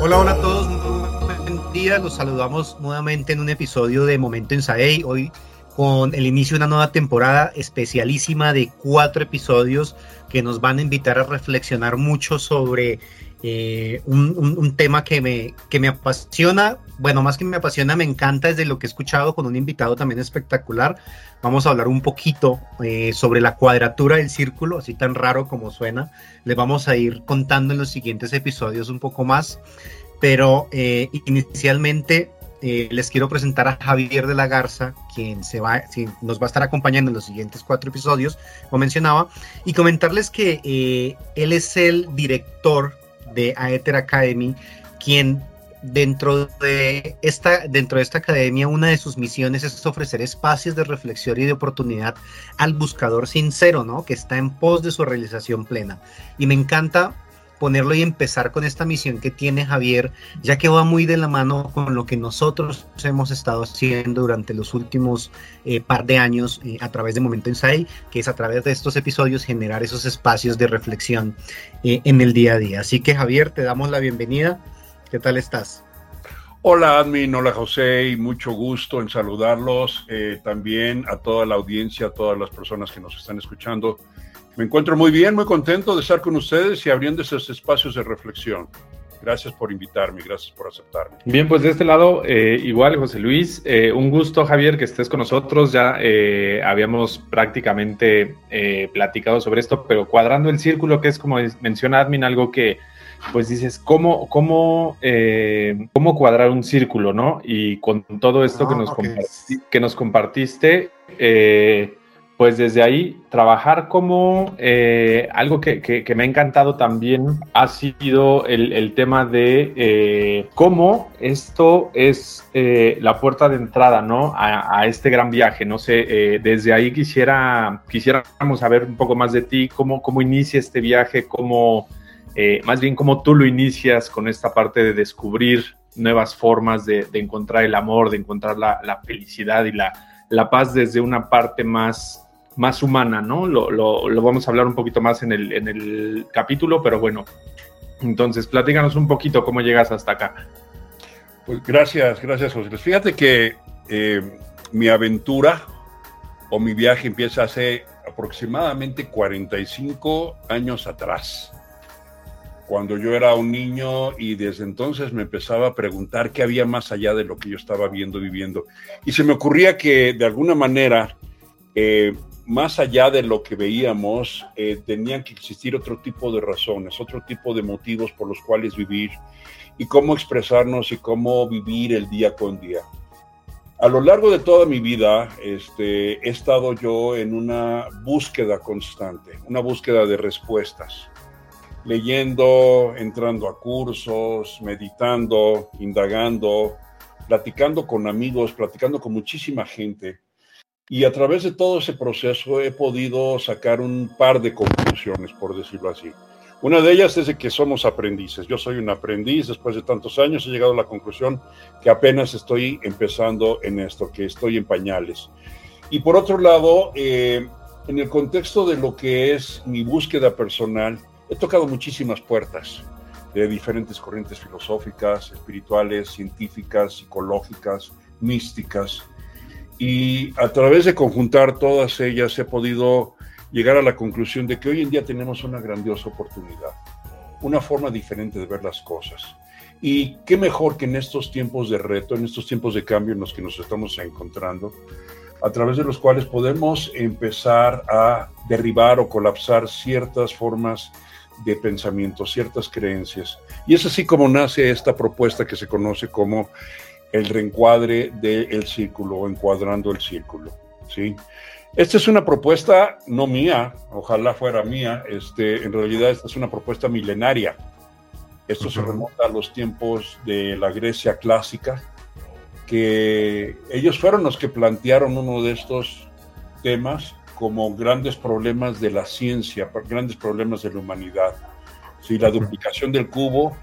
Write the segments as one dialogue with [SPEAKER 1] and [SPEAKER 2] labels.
[SPEAKER 1] Hola, hola a todos, buen día. Los saludamos nuevamente en un episodio de Momento en Saey. Hoy con el inicio de una nueva temporada especialísima de cuatro episodios que nos van a invitar a reflexionar mucho sobre eh, un, tema que me, que me apasiona, bueno, más que me apasiona, me encanta desde lo que he escuchado con un invitado también espectacular. Vamos a hablar un poquito eh, sobre la cuadratura del círculo, así tan raro como suena. Les vamos a ir contando en los siguientes episodios un poco más, pero eh, inicialmente les quiero presentar a Javier de la Garza, quien se va, nos va a estar acompañando en los siguientes cuatro episodios, como mencionaba, y comentarles que él es el director de Aether Academy, quien dentro de esta dentro de esta academia una de sus misiones es ofrecer espacios de reflexión y de oportunidad al buscador sincero, ¿no? Que está en pos de su realización plena. Y me encanta ponerlo y empezar con esta misión que tiene Javier, ya que va muy de la mano con lo que nosotros hemos estado haciendo durante los últimos eh, par de años eh, a través de Momento Insight, que es a través de estos episodios generar esos espacios de reflexión eh, en el día a día. Así que Javier, te damos la bienvenida. ¿Qué tal estás?
[SPEAKER 2] Hola Admin, hola José y mucho gusto en saludarlos. también a toda la audiencia, a todas las personas que nos están escuchando. Me encuentro muy bien, muy contento de estar con ustedes y abriendo esos espacios de reflexión. Gracias por invitarme, gracias por aceptarme.
[SPEAKER 3] Bien, pues de este lado, eh, igual, José Luis, eh, un gusto, Javier, que estés con nosotros. Ya eh, habíamos prácticamente platicado sobre esto, pero cuadrando el círculo, que es como menciona Admin, algo que, pues dices, ¿cómo, cómo, cómo cuadrar un círculo, no? Y con todo esto que, ah, nos que nos compartiste, pues desde ahí trabajar como eh, algo que, me ha encantado también ha sido el, tema de eh, cómo esto es eh, la puerta de entrada ¿no? A, este gran viaje. No sé, desde ahí quisiera, quisiéramos saber un poco más de ti, cómo, cómo inicia este viaje, cómo, más bien cómo tú lo inicias con esta parte de descubrir nuevas formas de, encontrar el amor, de encontrar la, felicidad y la, la paz desde una parte más más humana, ¿no? Lo, lo, vamos a hablar un poquito más en el, en el capítulo, pero bueno, entonces platícanos un poquito cómo llegas hasta acá.
[SPEAKER 2] Pues gracias, gracias José. Fíjate que eh, mi aventura o mi viaje empieza hace aproximadamente 45 años atrás, cuando yo era un niño y desde entonces me empezaba a preguntar qué había más allá de lo que yo estaba viendo, viviendo. Y se me ocurría que de alguna manera eh, más allá de lo que veíamos, eh, tenían que existir otro tipo de razones, otro tipo de motivos por los cuales vivir y cómo expresarnos y cómo vivir el día con día. A lo largo de toda mi vida este, he estado yo en una búsqueda constante, una búsqueda de respuestas, leyendo, entrando a cursos, meditando, indagando, platicando con amigos, platicando con muchísima gente y a través de todo ese proceso he podido sacar un par de conclusiones, por decirlo así. Una de ellas es de que somos aprendices. Yo soy un aprendiz, después de tantos años he llegado a la conclusión que apenas estoy empezando en esto, que estoy en pañales. Y por otro lado, eh, en el contexto de lo que es mi búsqueda personal, he tocado muchísimas puertas de diferentes corrientes filosóficas, espirituales, científicas, psicológicas, místicas y a través de conjuntar todas ellas he podido llegar a la conclusión de que hoy en día tenemos una grandiosa oportunidad, una forma diferente de ver las cosas. Y qué mejor que en estos tiempos de reto, en estos tiempos de cambio en los que nos estamos encontrando, a través de los cuales podemos empezar a derribar o colapsar ciertas formas de pensamiento, ciertas creencias. Y es así como nace esta propuesta que se conoce como el reencuadre del círculo o encuadrando el círculo. ¿sí? Esta es una propuesta no mía, ojalá fuera mía, este, en realidad esta es una propuesta milenaria. Esto se remonta a los tiempos de la Grecia clásica, que ellos fueron los que plantearon uno de estos temas como grandes problemas de la ciencia, grandes problemas de la humanidad. ¿sí? La duplicación del cubo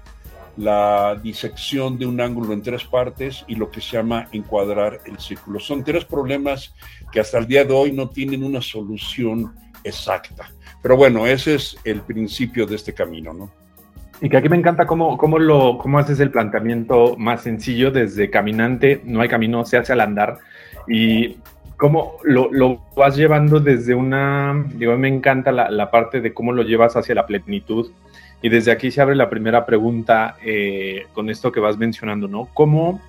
[SPEAKER 2] la disección de un ángulo en tres partes y lo que se llama encuadrar el círculo. Son tres problemas que hasta el día de hoy no tienen una solución exacta. Pero bueno, ese es el principio de este camino, ¿no?
[SPEAKER 3] Y que aquí me encanta cómo, cómo, lo, cómo haces el planteamiento más sencillo desde caminante, no hay camino, se hace al andar. Y cómo lo, lo vas llevando desde una, digo, me encanta la, la, parte de cómo lo llevas hacia la plenitud. Y desde aquí se abre la primera pregunta eh, con esto que vas mencionando, ¿no? ¿Cómo,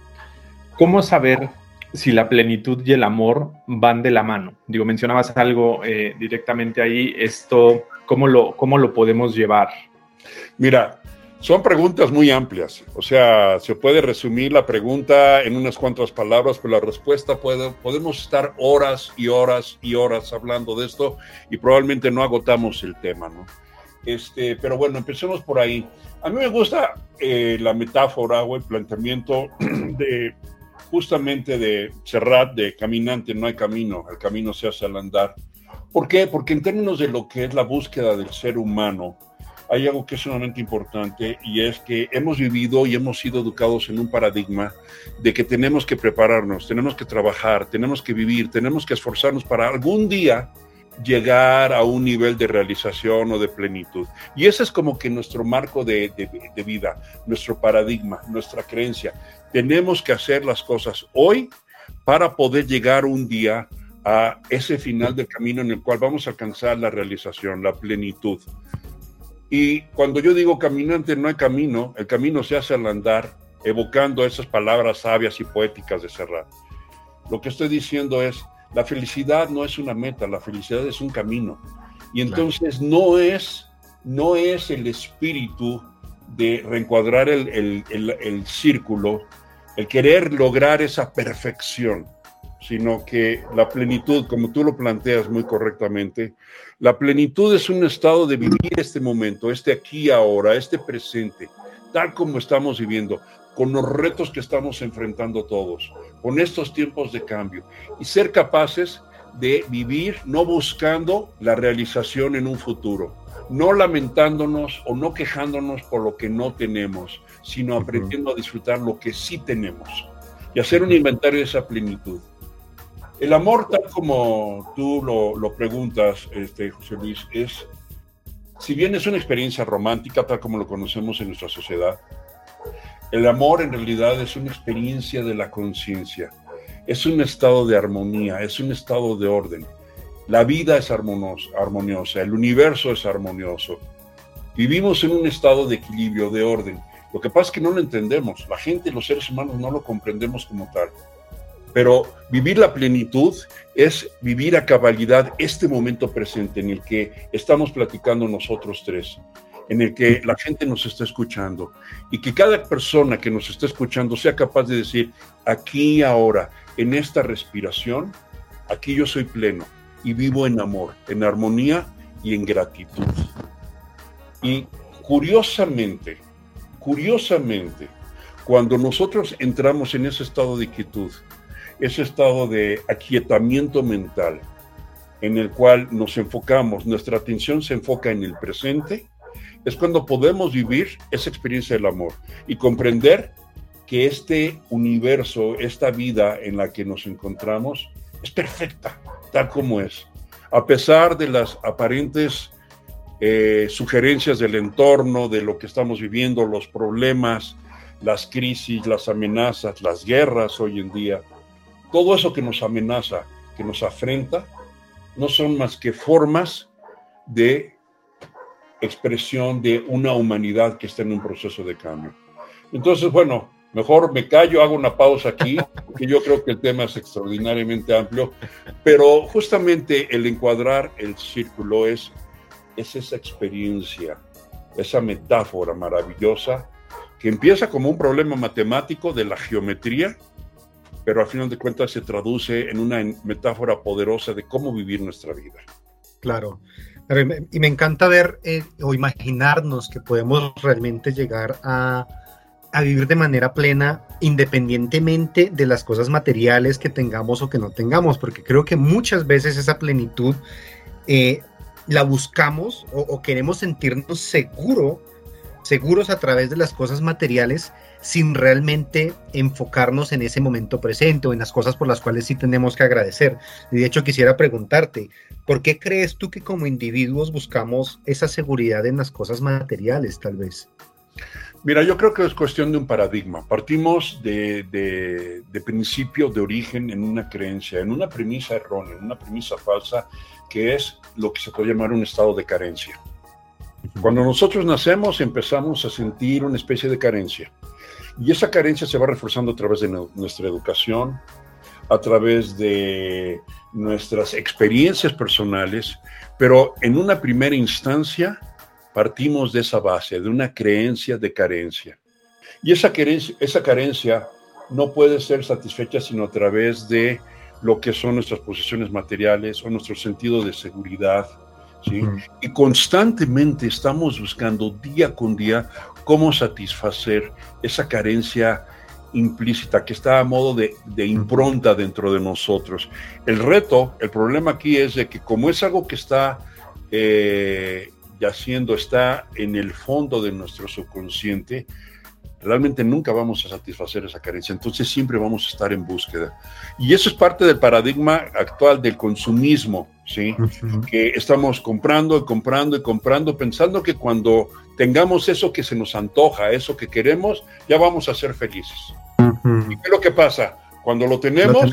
[SPEAKER 3] ¿Cómo saber si la plenitud y el amor van de la mano? Digo, mencionabas algo eh, directamente ahí, esto, ¿cómo lo, ¿cómo lo podemos llevar?
[SPEAKER 2] Mira, son preguntas muy amplias, o sea, se puede resumir la pregunta en unas cuantas palabras, pero la respuesta puede, podemos estar horas y horas y horas hablando de esto y probablemente no agotamos el tema, ¿no? Este, pero bueno, empecemos por ahí. A mí me gusta eh, la metáfora o el planteamiento de justamente de Serrat, de caminante, no hay camino, el camino se hace al andar. ¿Por qué? Porque en términos de lo que es la búsqueda del ser humano, hay algo que es sumamente importante y es que hemos vivido y hemos sido educados en un paradigma de que tenemos que prepararnos, tenemos que trabajar, tenemos que vivir, tenemos que esforzarnos para algún día llegar a un nivel de realización o de plenitud. Y ese es como que nuestro marco de, de, vida, nuestro paradigma, nuestra creencia. Tenemos que hacer las cosas hoy para poder llegar un día a ese final del camino en el cual vamos a alcanzar la realización, la plenitud. Y cuando yo digo caminante no hay camino, el camino se hace al andar, evocando esas palabras sabias y poéticas de Serrat. Lo que estoy diciendo es, la felicidad no es una meta, la felicidad es un camino. Y entonces no, es, no es el espíritu de reencuadrar el, el, el círculo, el querer lograr esa perfección, sino que la plenitud, como tú lo planteas muy correctamente, la plenitud es un estado de vivir este momento, este aquí ahora, este presente, tal como estamos viviendo, con los retos que estamos enfrentando todos, con estos tiempos de cambio, y ser capaces de vivir no buscando la realización en un futuro, no lamentándonos o no quejándonos por lo que no tenemos, sino aprendiendo a disfrutar lo que sí tenemos y hacer un inventario de esa plenitud. El amor, tal como tú lo, preguntas, este, José Luis, es, si bien es una experiencia romántica, tal como lo conocemos en nuestra sociedad, el amor en realidad es una experiencia de la conciencia, es un estado de armonía, es un estado de orden. La vida es armoniosa, el universo es armonioso. Vivimos en un estado de equilibrio, de orden. Lo que pasa es que no lo entendemos, la gente, los seres humanos no lo comprendemos como tal. Pero vivir la plenitud es vivir a cabalidad este momento presente en el que estamos platicando nosotros tres, en el que la gente nos está escuchando y que cada persona que nos está escuchando sea capaz de decir, aquí ahora, en esta respiración, aquí yo soy pleno y vivo en amor, en armonía y en gratitud. Y curiosamente, curiosamente, cuando nosotros entramos en ese estado de quietud, ese estado de aquietamiento mental en el cual nos enfocamos, nuestra atención se enfoca en el presente, es cuando podemos vivir esa experiencia del amor y comprender que este universo, esta vida en la que nos encontramos, es perfecta, tal como es. A pesar de las aparentes eh, sugerencias del entorno, de lo que estamos viviendo, los problemas, las crisis, las amenazas, las guerras hoy en día, todo eso que nos amenaza, que nos afrenta, no son más que formas de expresión de una humanidad que está en un proceso de cambio. Entonces, bueno, mejor me callo, hago una pausa aquí, porque yo creo que el tema es extraordinariamente amplio, pero justamente el encuadrar el círculo es, es esa experiencia, esa metáfora maravillosa que empieza como un problema matemático de la geometría, pero al final de cuentas se traduce en una metáfora poderosa de cómo vivir nuestra vida.
[SPEAKER 1] Claro. Y me encanta ver eh, o imaginarnos que podemos realmente llegar a, a, vivir de manera plena independientemente de las cosas materiales que tengamos o que no tengamos, porque creo que muchas veces esa plenitud eh, la buscamos o, o, queremos sentirnos seguro, seguros a través de las cosas materiales sin realmente enfocarnos en ese momento presente o en las cosas por las cuales sí tenemos que agradecer. Y de hecho quisiera preguntarte, ¿por qué crees tú que como individuos buscamos esa seguridad en las cosas materiales tal vez?
[SPEAKER 2] Mira, yo creo que es cuestión de un paradigma. Partimos de, principio, de origen en una creencia, en una premisa errónea, en una premisa falsa, que es lo que se puede llamar un estado de carencia. Cuando nosotros nacemos empezamos a sentir una especie de carencia. Y esa carencia se va reforzando a través de nuestra educación, a través de nuestras experiencias personales, pero en una primera instancia partimos de esa base, de una creencia de carencia. Y esa carencia, esa carencia no puede ser satisfecha sino a través de lo que son nuestras posesiones materiales o nuestro sentido de seguridad. ¿Sí? Y constantemente estamos buscando día con día cómo satisfacer esa carencia implícita que está a modo de, de, impronta dentro de nosotros. El reto, el problema aquí es de que como es algo que está eh, yaciendo, está en el fondo de nuestro subconsciente, realmente nunca vamos a satisfacer esa carencia. Entonces siempre vamos a estar en búsqueda. Y eso es parte del paradigma actual del consumismo, ¿sí? Que estamos comprando y comprando y comprando, pensando que cuando tengamos eso que se nos antoja, eso que queremos, ya vamos a ser felices. ¿Y qué es lo que pasa? Cuando lo tenemos,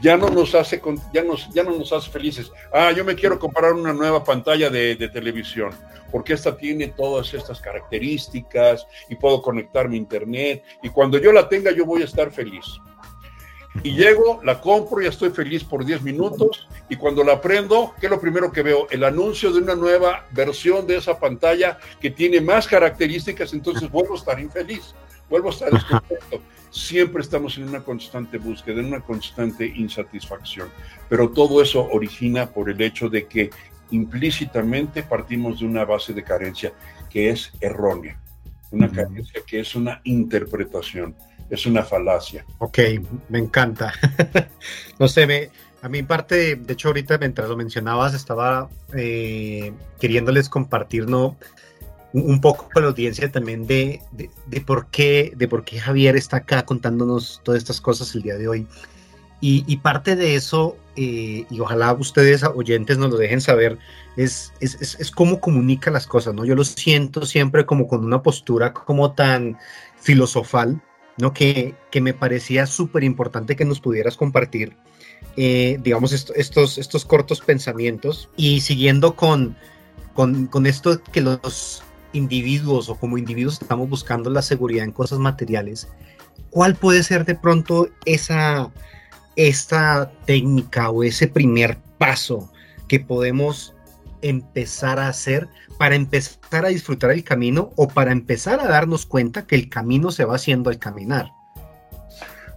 [SPEAKER 2] ya no nos hace ya nos, ya no nos hace felices. Ah, yo me quiero comprar una nueva pantalla de, de televisión porque esta tiene todas estas características y puedo conectarme a internet y cuando yo la tenga yo voy a estar feliz. Y llego, la compro, ya estoy feliz por 10 minutos y cuando la prendo, ¿qué es lo primero que veo? El anuncio de una nueva versión de esa pantalla que tiene más características, entonces vuelvo a estar infeliz, vuelvo a estar descontento. Siempre estamos en una constante búsqueda, en una constante insatisfacción, pero todo eso origina por el hecho de que implícitamente partimos de una base de carencia que es errónea, una carencia que es una interpretación, es una falacia.
[SPEAKER 1] Ok, me encanta. no sé, me, a mi parte, de hecho ahorita mientras lo mencionabas estaba eh, queriéndoles compartir ¿no? un poco con la audiencia también de, de, por qué, de por qué Javier está acá contándonos todas estas cosas el día de hoy. Y, parte de eso, eh, y ojalá ustedes oyentes nos lo dejen saber, es, es, es, cómo comunica las cosas, ¿no? Yo lo siento siempre como con una postura como tan filosofal, ¿no? Que, me parecía súper importante que nos pudieras compartir, eh, digamos, estos, estos cortos pensamientos y siguiendo con, con, con esto que los individuos o como individuos estamos buscando la seguridad en cosas materiales, ¿cuál puede ser de pronto esa esta técnica o ese primer paso que podemos empezar a hacer para empezar a disfrutar el camino o para empezar a darnos cuenta que el camino se va haciendo al caminar?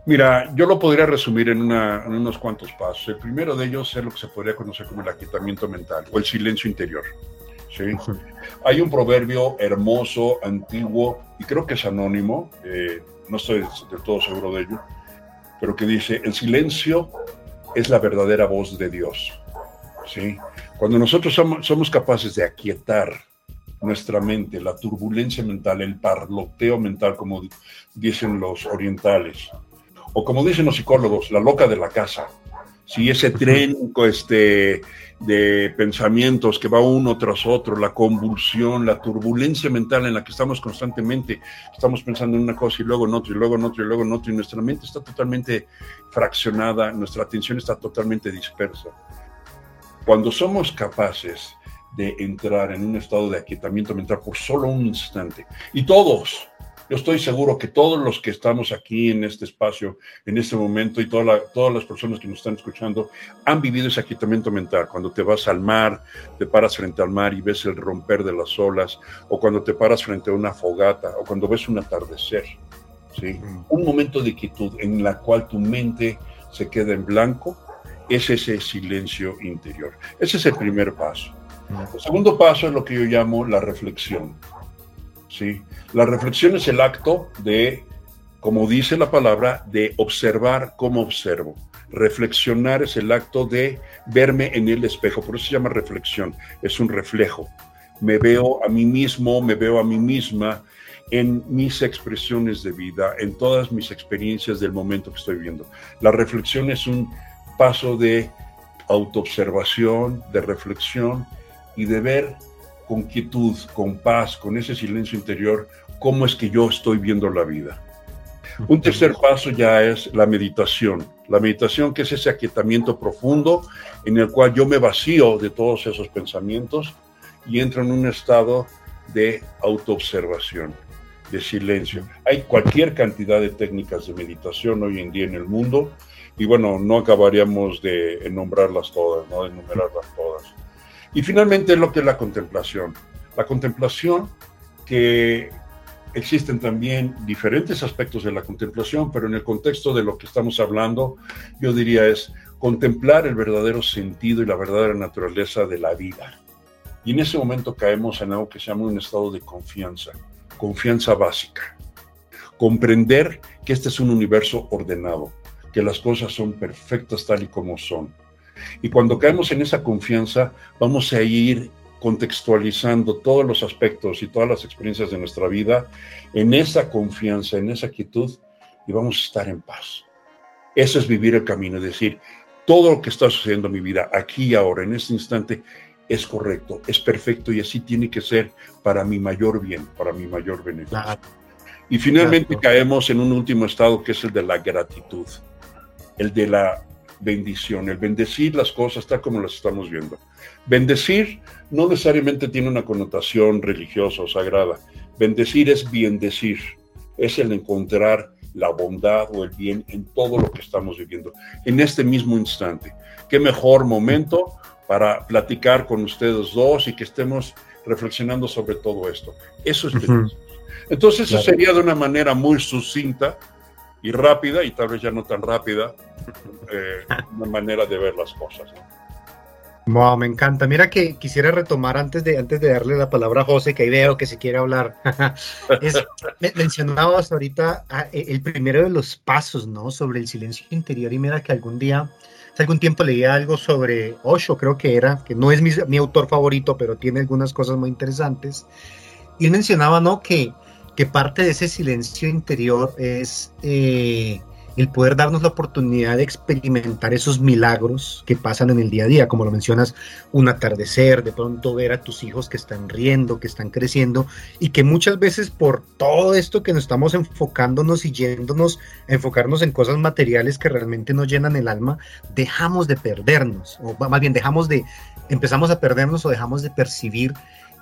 [SPEAKER 2] Mira, yo lo podría resumir en, unos cuantos pasos. El primero de ellos es lo que se podría conocer como el aquietamiento mental o el silencio interior. ¿sí? Hay un proverbio hermoso, antiguo, y creo que es anónimo, eh, no estoy del todo seguro de ello, pero que dice, el silencio es la verdadera voz de Dios. ¿Sí? Cuando nosotros somos, somos capaces de aquietar nuestra mente, la turbulencia mental, el parloteo mental, como dicen los orientales, o como dicen los psicólogos, la loca de la casa, si ese tren este, de pensamientos que va uno tras otro, la convulsión, la turbulencia mental en la que estamos constantemente, estamos pensando en una cosa y luego en otra y luego en otra y luego en otra y nuestra mente está totalmente fraccionada, nuestra atención está totalmente dispersa. Cuando somos capaces de entrar en un estado de aquietamiento mental por solo un instante, y todos, yo estoy seguro que todos los que estamos aquí en este espacio, en este momento, y todas las personas que nos están escuchando, han vivido ese aquietamiento mental. Cuando te vas al mar, te paras frente al mar y ves el romper de las olas, o cuando te paras frente a una fogata, o cuando ves un atardecer. ¿sí? Un momento de quietud en la cual tu mente se queda en blanco, es ese silencio interior. Ese es el primer paso. El segundo paso es lo que yo llamo la reflexión. ¿sí? La reflexión es el acto de, como dice la palabra, de observar cómo observo. Reflexionar es el acto de verme en el espejo, por eso se llama reflexión, es un reflejo. me veo a mí mismo, me veo a mí misma en mis expresiones de vida, en todas mis experiencias del momento que estoy viviendo. La reflexión es un paso de autoobservación, de reflexión y de ver con quietud, con paz, con ese silencio interior, cómo es que yo estoy viendo la vida. Un tercer paso ya es la meditación. La meditación que es ese aquietamiento profundo en el cual yo me vacío de todos esos pensamientos y entro en un estado de autoobservación, de silencio. Hay cualquier cantidad de técnicas de meditación hoy en día en el mundo y bueno, no acabaríamos de nombrarlas todas, ¿no? de enumerarlas todas. Y finalmente lo que es la contemplación. La contemplación que existen también diferentes aspectos de la contemplación, pero en el contexto de lo que estamos hablando, yo diría es contemplar el verdadero sentido y la verdadera naturaleza de la vida. Y en ese momento caemos en algo que se llama un estado de confianza, confianza básica. Comprender que este es un universo ordenado, que las cosas son perfectas tal y como son. Y cuando caemos en esa confianza, vamos a ir contextualizando todos los aspectos y todas las experiencias de nuestra vida en esa confianza, en esa quietud, y vamos a estar en paz. Eso es vivir el camino, es decir, todo lo que está sucediendo en mi vida, aquí y ahora, en este instante, es correcto, es perfecto y así tiene que ser para mi mayor bien, para mi mayor beneficio. Y finalmente caemos en un último estado que es el de la gratitud el de la bendición, el bendecir las cosas tal como las estamos viendo. Bendecir no necesariamente tiene una connotación religiosa o sagrada. Bendecir es decir, es el encontrar la bondad o el bien en todo lo que estamos viviendo, en este mismo instante. Qué mejor momento para platicar con ustedes dos y que estemos reflexionando sobre todo esto. Eso es Entonces, eso sería de una manera muy sucinta y rápida, y tal vez ya no tan rápida, eh, una manera de ver las cosas.
[SPEAKER 1] Wow, me encanta. Mira que quisiera retomar antes de, antes de darle la palabra a José, que ahí veo que se quiere hablar. mencionabas ahorita ah, e, el primero de los pasos, ¿no? Sobre el silencio interior. Y mira que algún día, hace algún tiempo leía algo sobre Osho, creo que era, que no es mi, mi autor favorito, pero tiene algunas cosas muy interesantes. Y él mencionaba, ¿no? Que que parte de ese silencio interior es eh, el poder darnos la oportunidad de experimentar esos milagros que pasan en el día a día, como lo mencionas, un atardecer, de pronto ver a tus hijos que están riendo, que están creciendo, y que muchas veces por todo esto que nos estamos enfocándonos y yéndonos a enfocarnos en cosas materiales que realmente nos llenan el alma, dejamos de perdernos, o más bien dejamos de, empezamos a perdernos o dejamos de percibir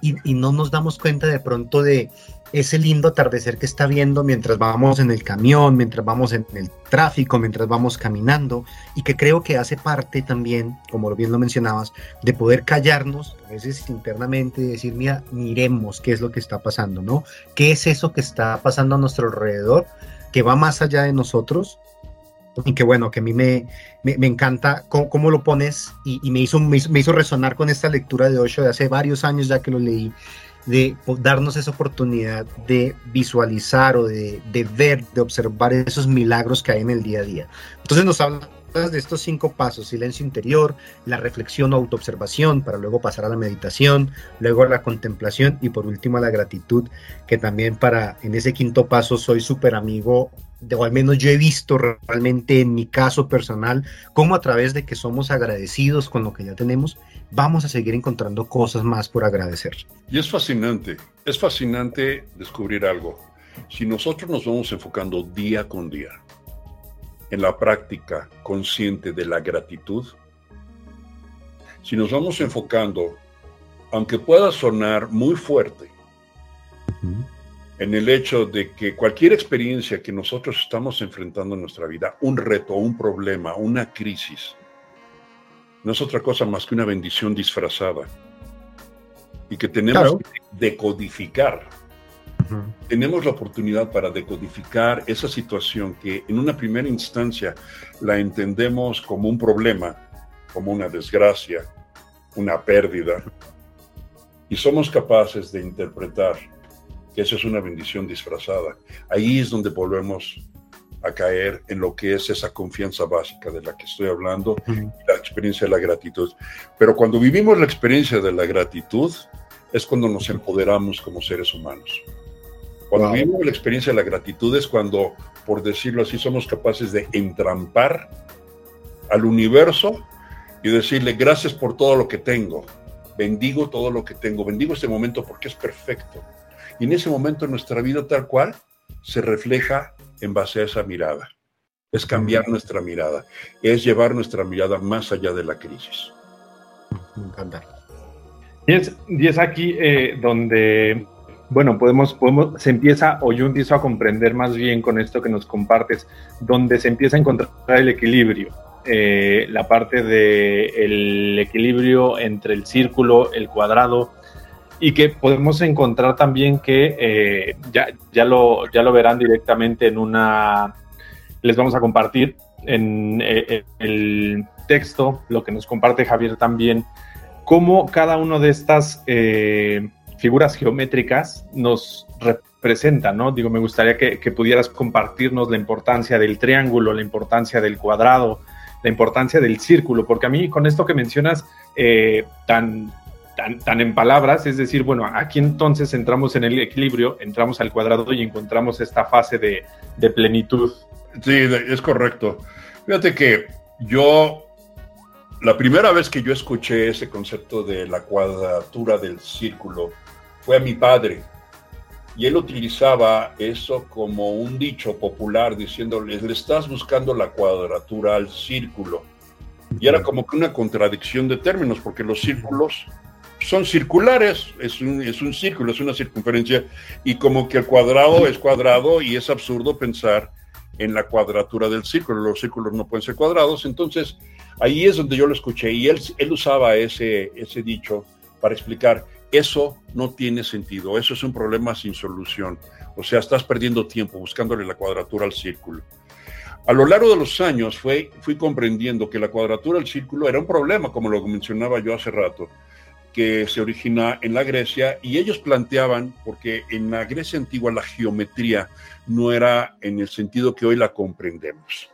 [SPEAKER 1] y, no nos damos cuenta de pronto de ese lindo atardecer que está viendo mientras vamos en el camión, mientras vamos en el tráfico, mientras vamos caminando, y que creo que hace parte también, como bien lo mencionabas, de poder callarnos a veces internamente y decir, mira, miremos qué es lo que está pasando, ¿no? ¿Qué es eso que está pasando a nuestro alrededor, que va más allá de nosotros? Y que bueno, que a mí me, me, encanta cómo, lo pones y, me, hizo, me, hizo, me hizo resonar con esta lectura de Osho de hace varios años ya que lo leí, de darnos esa oportunidad de visualizar o de, ver, de observar esos milagros que hay en el día a día. Entonces nos hablas de estos cinco pasos, silencio interior, la reflexión o autoobservación, para luego pasar a la meditación, luego a la contemplación y por último a la gratitud, que también para en ese quinto paso soy súper amigo o al menos yo he visto realmente en mi caso personal, cómo a través de que somos agradecidos con lo que ya tenemos, vamos a seguir encontrando cosas más por agradecer.
[SPEAKER 2] Y es fascinante, es fascinante descubrir algo. Si nosotros nos vamos enfocando día con día en la práctica consciente de la gratitud, si nos vamos enfocando, aunque pueda sonar muy fuerte, en el hecho de que cualquier experiencia que nosotros estamos enfrentando en nuestra vida, un reto, un problema, una crisis, no es otra cosa más que una bendición disfrazada y que tenemos que decodificar. Tenemos la oportunidad para decodificar esa situación que en una primera instancia la entendemos como un problema, como una desgracia, una pérdida, y somos capaces de interpretar que esa es una bendición disfrazada. Ahí es donde volvemos a caer en lo que es esa confianza básica de la que estoy hablando, la experiencia de la gratitud. Pero cuando vivimos la experiencia de la gratitud, es cuando nos empoderamos como seres humanos. Cuando vivimos la experiencia de la gratitud es cuando, por decirlo así, somos capaces de entrampar al universo y decirle gracias por todo lo que tengo. Bendigo todo lo que tengo. Bendigo este momento porque es perfecto. Y en ese momento nuestra vida tal cual se refleja en base a esa mirada. Es cambiar nuestra mirada. Es llevar nuestra mirada más allá de la crisis.
[SPEAKER 3] Me encanta. Y es, y es aquí eh, donde, bueno, podemos, podemos, se empieza, o yo empiezo a comprender más bien con esto que nos compartes, donde se empieza a encontrar el equilibrio. Eh, la parte del equilibrio entre el círculo, el cuadrado, y que podemos encontrar también que eh, ya, ya, lo, ya lo verán directamente en una, les vamos a compartir en, en el texto, lo que nos comparte Javier también, cómo cada una de estas eh, figuras geométricas nos representa, ¿no? Digo, me gustaría que, pudieras compartirnos la importancia del triángulo, la importancia del cuadrado, la importancia del círculo, porque a mí con esto que mencionas eh, tan, tan, en palabras, es decir, bueno, aquí entonces entramos en el equilibrio, entramos al cuadrado y encontramos esta fase de, de plenitud.
[SPEAKER 2] Sí, es correcto. Fíjate que yo la primera vez que yo escuché ese concepto de la cuadratura del círculo fue a mi padre. Y él utilizaba eso como un dicho popular, diciéndole, le estás buscando la cuadratura al círculo. Y era como que una contradicción de términos, porque los círculos son circulares, es un, es un círculo, es una circunferencia, y como que el cuadrado es cuadrado y es absurdo pensar en la cuadratura del círculo, los círculos no pueden ser cuadrados, entonces ahí es donde yo lo escuché y él, él usaba ese, ese dicho para explicar, eso no tiene sentido, eso es un problema sin solución, o sea, estás perdiendo tiempo buscándole la cuadratura al círculo. A lo largo de los años fue, fui comprendiendo que la cuadratura del círculo era un problema, como lo mencionaba yo hace rato, que se origina en la Grecia y ellos planteaban, porque en la Grecia antigua la geometría no era en el sentido que hoy la comprendemos.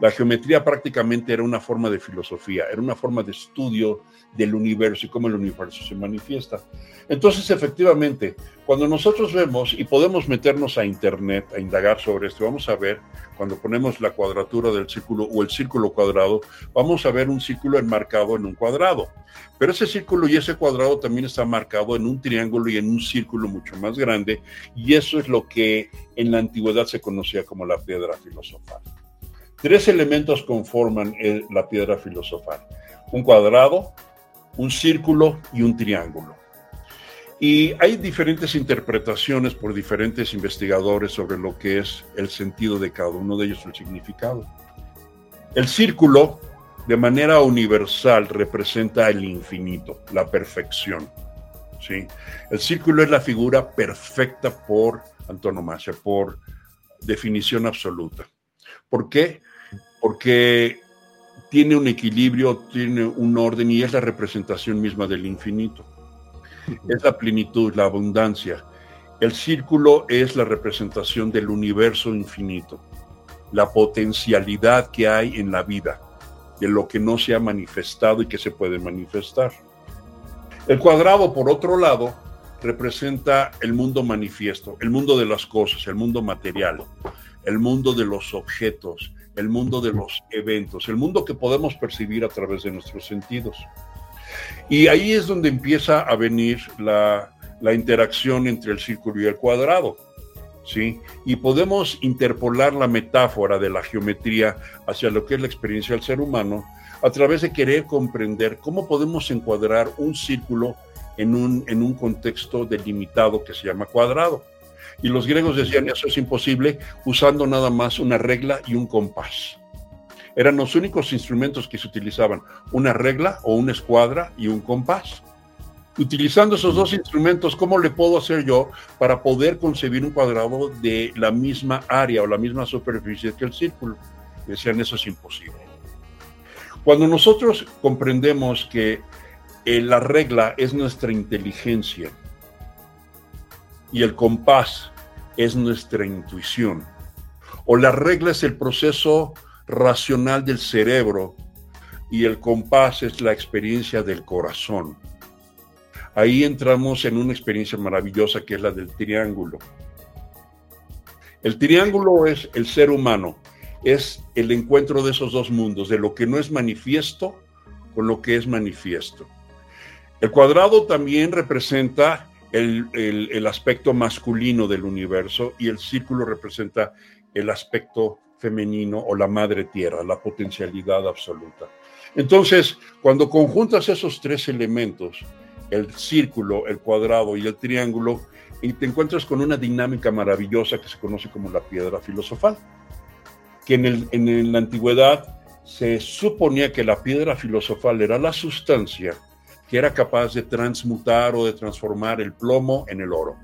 [SPEAKER 2] La geometría prácticamente era una forma de filosofía, era una forma de estudio del universo y cómo el universo se manifiesta. Entonces, efectivamente, cuando nosotros vemos y podemos meternos a Internet a indagar sobre esto, vamos a ver, cuando ponemos la cuadratura del círculo o el círculo cuadrado, vamos a ver un círculo enmarcado en un cuadrado. Pero ese círculo y ese cuadrado también está marcado en un triángulo y en un círculo mucho más grande, y eso es lo que en la antigüedad se conocía como la piedra filosofal. Tres elementos conforman la piedra filosofal. Un cuadrado, un círculo y un triángulo. Y hay diferentes interpretaciones por diferentes investigadores sobre lo que es el sentido de cada uno de ellos, el significado. El círculo, de manera universal, representa el infinito, la perfección. ¿sí? El círculo es la figura perfecta por antonomasia, por definición absoluta. ¿Por qué? Porque tiene un equilibrio, tiene un orden y es la representación misma del infinito. Es la plenitud, la abundancia. El círculo es la representación del universo infinito, la potencialidad que hay en la vida, de lo que no se ha manifestado y que se puede manifestar. El cuadrado, por otro lado, representa el mundo manifiesto, el mundo de las cosas, el mundo material, el mundo de los objetos, el mundo de los eventos, el mundo que podemos percibir a través de nuestros sentidos. Y ahí es donde empieza a venir la, interacción entre el círculo y el cuadrado. ¿sí? Y podemos interpolar la metáfora de la geometría hacia lo que es la experiencia del ser humano a través de querer comprender cómo podemos encuadrar un círculo en un, en un contexto delimitado que se llama cuadrado. Y los griegos decían, eso es imposible usando nada más una regla y un compás. Eran los únicos instrumentos que se utilizaban, una regla o una escuadra y un compás. Utilizando esos dos instrumentos, ¿cómo le puedo hacer yo para poder concebir un cuadrado de la misma área o la misma superficie que el círculo? Decían, eso es imposible. Cuando nosotros comprendemos que eh, la regla es nuestra inteligencia, y el compás es nuestra intuición. O la regla es el proceso racional del cerebro y el compás es la experiencia del corazón. ahí entramos en una experiencia maravillosa que es la del triángulo. El triángulo es el ser humano, es el encuentro de esos dos mundos, de lo que no es manifiesto con lo que es manifiesto. El cuadrado también representa el, aspecto masculino del universo y el círculo representa el aspecto femenino o la madre tierra, la potencialidad absoluta. Entonces, cuando conjuntas esos tres elementos, el círculo, el cuadrado y el triángulo, y te encuentras con una dinámica maravillosa que se conoce como la piedra filosofal, que en, en la antigüedad se suponía que la piedra filosofal era la sustancia que era capaz de transmutar o de transformar el plomo en el oro.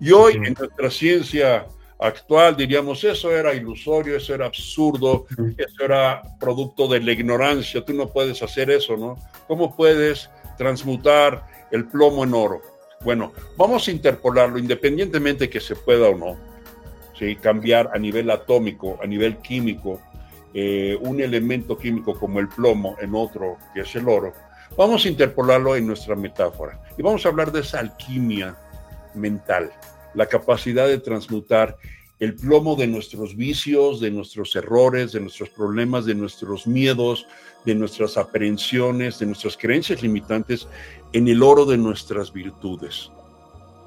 [SPEAKER 2] Y hoy en nuestra ciencia actual diríamos eso era ilusorio, eso era absurdo, eso era producto de la ignorancia, tú no puedes hacer eso, ¿no? ¿Cómo puedes transmutar el plomo en oro? Bueno, vamos a interpolarlo independientemente que se pueda o no, ¿sí? cambiar a nivel atómico, a nivel químico, eh, un elemento químico como el plomo en otro, que es el oro, vamos a interpolarlo en nuestra metáfora y vamos a hablar de esa alquimia mental, la capacidad de transmutar el plomo de nuestros vicios, de nuestros errores, de nuestros problemas, de nuestros miedos, de nuestras aprehensiones, de nuestras creencias limitantes en el oro de nuestras virtudes,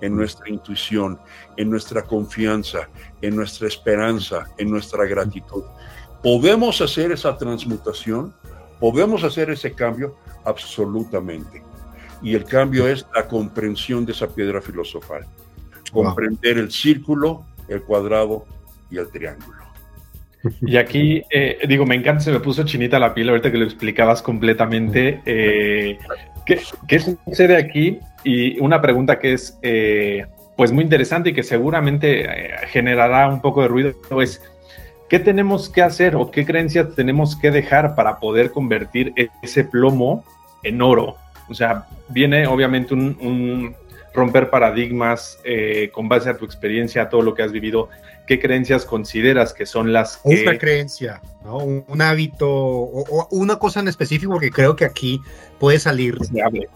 [SPEAKER 2] en nuestra intuición, en nuestra confianza, en nuestra esperanza, en nuestra gratitud. ¿Podemos hacer esa transmutación? ¿Podemos hacer ese cambio? Absolutamente. Y el cambio es la comprensión de esa piedra filosofal. Comprender el círculo, el cuadrado y el triángulo.
[SPEAKER 3] Y aquí, eh, digo, me encanta, se me puso chinita la piel ahorita que lo explicabas completamente. Eh, ¿qué, sucede aquí? Y una pregunta que es, eh, pues, muy interesante y que seguramente generará un poco de ruido es, ¿Qué tenemos que hacer o qué creencias tenemos que dejar para poder convertir ese plomo en oro? O sea, viene obviamente un, romper paradigmas eh, con base a tu experiencia, a todo lo que has vivido. ¿Qué creencias consideras que son las que...
[SPEAKER 1] Una creencia, ¿no? un, hábito o, una cosa en específico, porque creo que aquí puede salir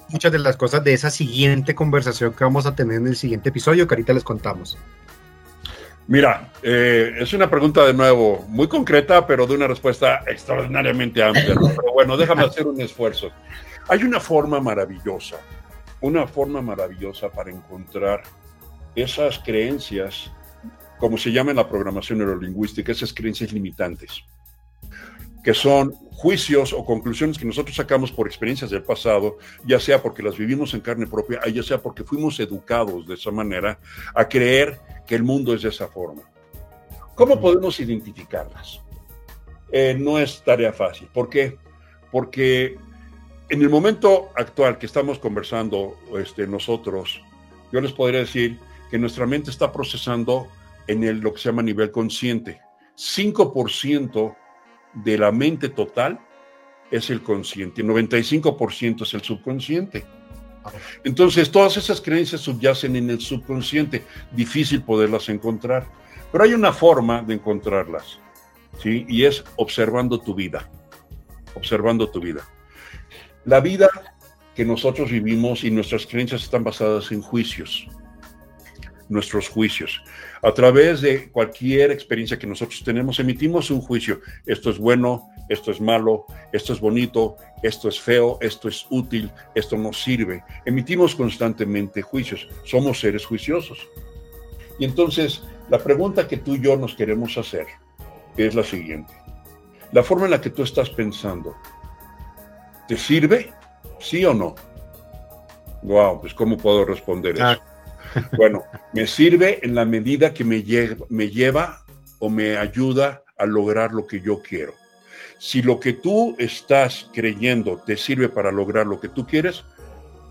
[SPEAKER 1] muchas de las cosas de esa siguiente conversación que vamos a tener en el siguiente episodio que ahorita les contamos.
[SPEAKER 2] Mira, eh, es una pregunta de nuevo muy concreta, pero de una respuesta extraordinariamente amplia. Pero bueno, déjame hacer un esfuerzo. Hay una forma maravillosa, una forma maravillosa para encontrar esas creencias, como se llama en la programación neurolingüística, esas creencias limitantes, que son juicios o conclusiones que nosotros sacamos por experiencias del pasado, ya sea porque las vivimos en carne propia, ya sea porque fuimos educados de esa manera a creer que el mundo es de esa forma. ¿Cómo podemos identificarlas? Eh, no es tarea fácil. ¿Por qué? Porque en el momento actual que estamos conversando este, nosotros, yo les podría decir que nuestra mente está procesando en el, lo que se llama nivel consciente. 5% de la mente total es el consciente, el 95% es el subconsciente. Entonces, todas esas creencias subyacen en el subconsciente, difícil poderlas encontrar. Pero hay una forma de encontrarlas, ¿sí? Y es observando tu vida, observando tu vida. La vida que nosotros vivimos y nuestras creencias están basadas en juicios, nuestros juicios. A través de cualquier experiencia que nosotros tenemos, emitimos un juicio. Esto es bueno, esto es malo, esto es bonito, esto es feo, esto es útil, esto no sirve. Emitimos constantemente juicios. Somos seres juiciosos. Y entonces, la pregunta que tú y yo nos queremos hacer es la siguiente. La forma en la que tú estás pensando, ¿te sirve? ¿Sí o no? Wow, pues ¿cómo puedo responder eso? Bueno, me sirve en la medida que me, lleva o me ayuda a lograr lo que yo quiero. Si lo que tú estás creyendo te sirve para lograr lo que tú quieres,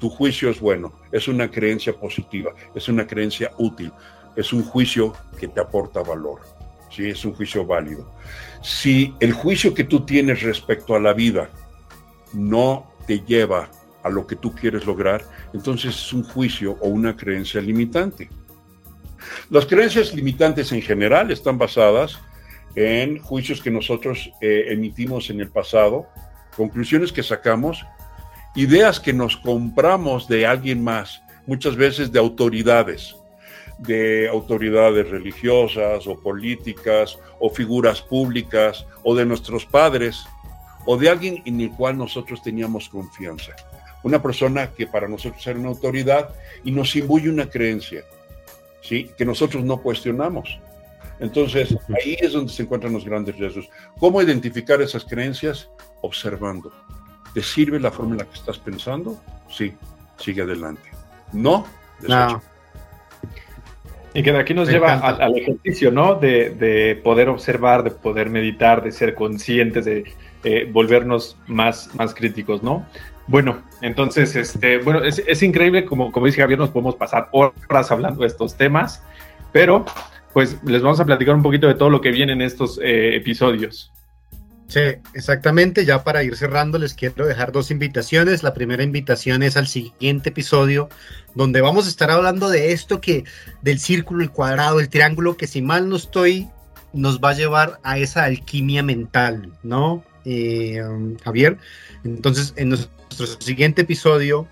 [SPEAKER 2] tu juicio es bueno, es una creencia positiva, es una creencia útil, es un juicio que te aporta valor, ¿sí? es un juicio válido. Si el juicio que tú tienes respecto a la vida no te lleva a lo que tú quieres lograr, entonces es un juicio o una creencia limitante. Las creencias limitantes en general están basadas en juicios que nosotros eh, emitimos en el pasado, conclusiones que sacamos ideas que nos compramos de alguien más, muchas veces de autoridades, de autoridades religiosas o políticas o figuras públicas o de nuestros padres o de alguien en el cual nosotros teníamos confianza. Una persona que para nosotros era una autoridad y nos imbuye una creencia, ¿sí? que nosotros no cuestionamos. Entonces, ahí es donde se encuentran los grandes riesgos. ¿Cómo identificar esas creencias? Observando. ¿Te sirve la forma en la que estás pensando? Sí, sigue adelante. No,
[SPEAKER 3] no. Y que de aquí nos lleva al, ejercicio, ¿no? De, poder observar, de poder meditar, de ser conscientes, de eh, volvernos más, más críticos, ¿no? Bueno, entonces, este, bueno, es, increíble, como, como dice Javier, nos podemos pasar horas hablando de estos temas, pero pues les vamos a platicar un poquito de todo lo que viene en estos eh, episodios.
[SPEAKER 1] Sí, exactamente. Ya para ir cerrando, les quiero dejar dos invitaciones. La primera invitación es al siguiente episodio, donde vamos a estar hablando de esto que, del círculo, el cuadrado, el triángulo, que si mal no estoy, nos va a llevar a esa alquimia mental, ¿no? Eh, Javier. Entonces, en nuestro siguiente episodio,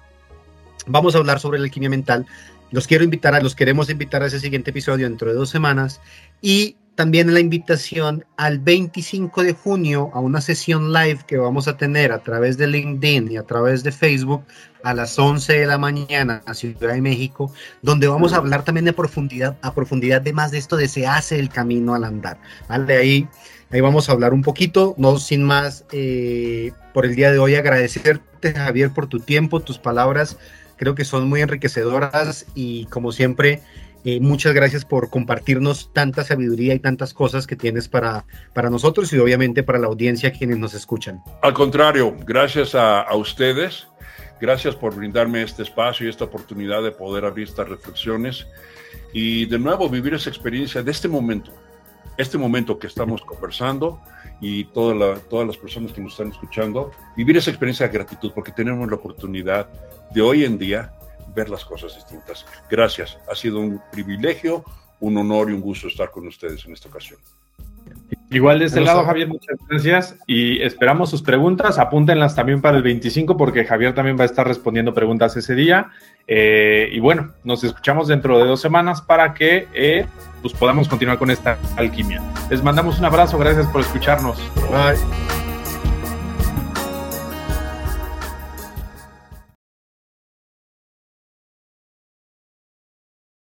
[SPEAKER 1] vamos a hablar sobre la alquimia mental. Los quiero invitar a, los queremos invitar a ese siguiente episodio dentro de dos semanas. Y también la invitación al 25 de junio a una sesión live que vamos a tener a través de LinkedIn y a través de Facebook a las 11 de la mañana a Ciudad de México, donde vamos a hablar también de profundidad, a profundidad de más de esto de se hace el camino al andar. ¿vale? Ahí, ahí vamos a hablar un poquito, no sin más, eh, por el día de hoy agradecerte Javier por tu tiempo, tus palabras, creo que son muy enriquecedoras y como siempre eh, muchas gracias por compartirnos tanta sabiduría y tantas cosas que tienes para, para nosotros y obviamente para la audiencia quienes nos escuchan.
[SPEAKER 2] Al contrario, gracias a, a ustedes. Gracias por brindarme este espacio y esta oportunidad de poder abrir estas reflexiones y de nuevo vivir esa experiencia de este momento, este momento que estamos conversando y toda todas las personas que nos están escuchando, vivir esa experiencia de gratitud porque tenemos la oportunidad de hoy en día ver las cosas distintas. Gracias, ha sido un privilegio, un honor y un gusto estar con ustedes en esta ocasión.
[SPEAKER 3] Igual de este lado, Javier, muchas gracias y esperamos sus preguntas. Apúntenlas también para el 25 porque Javier también va a estar respondiendo preguntas ese día. Eh, y bueno, nos escuchamos dentro de dos semanas para que eh, pues podamos continuar con esta alquimia. Les mandamos un abrazo, gracias por escucharnos. Bye.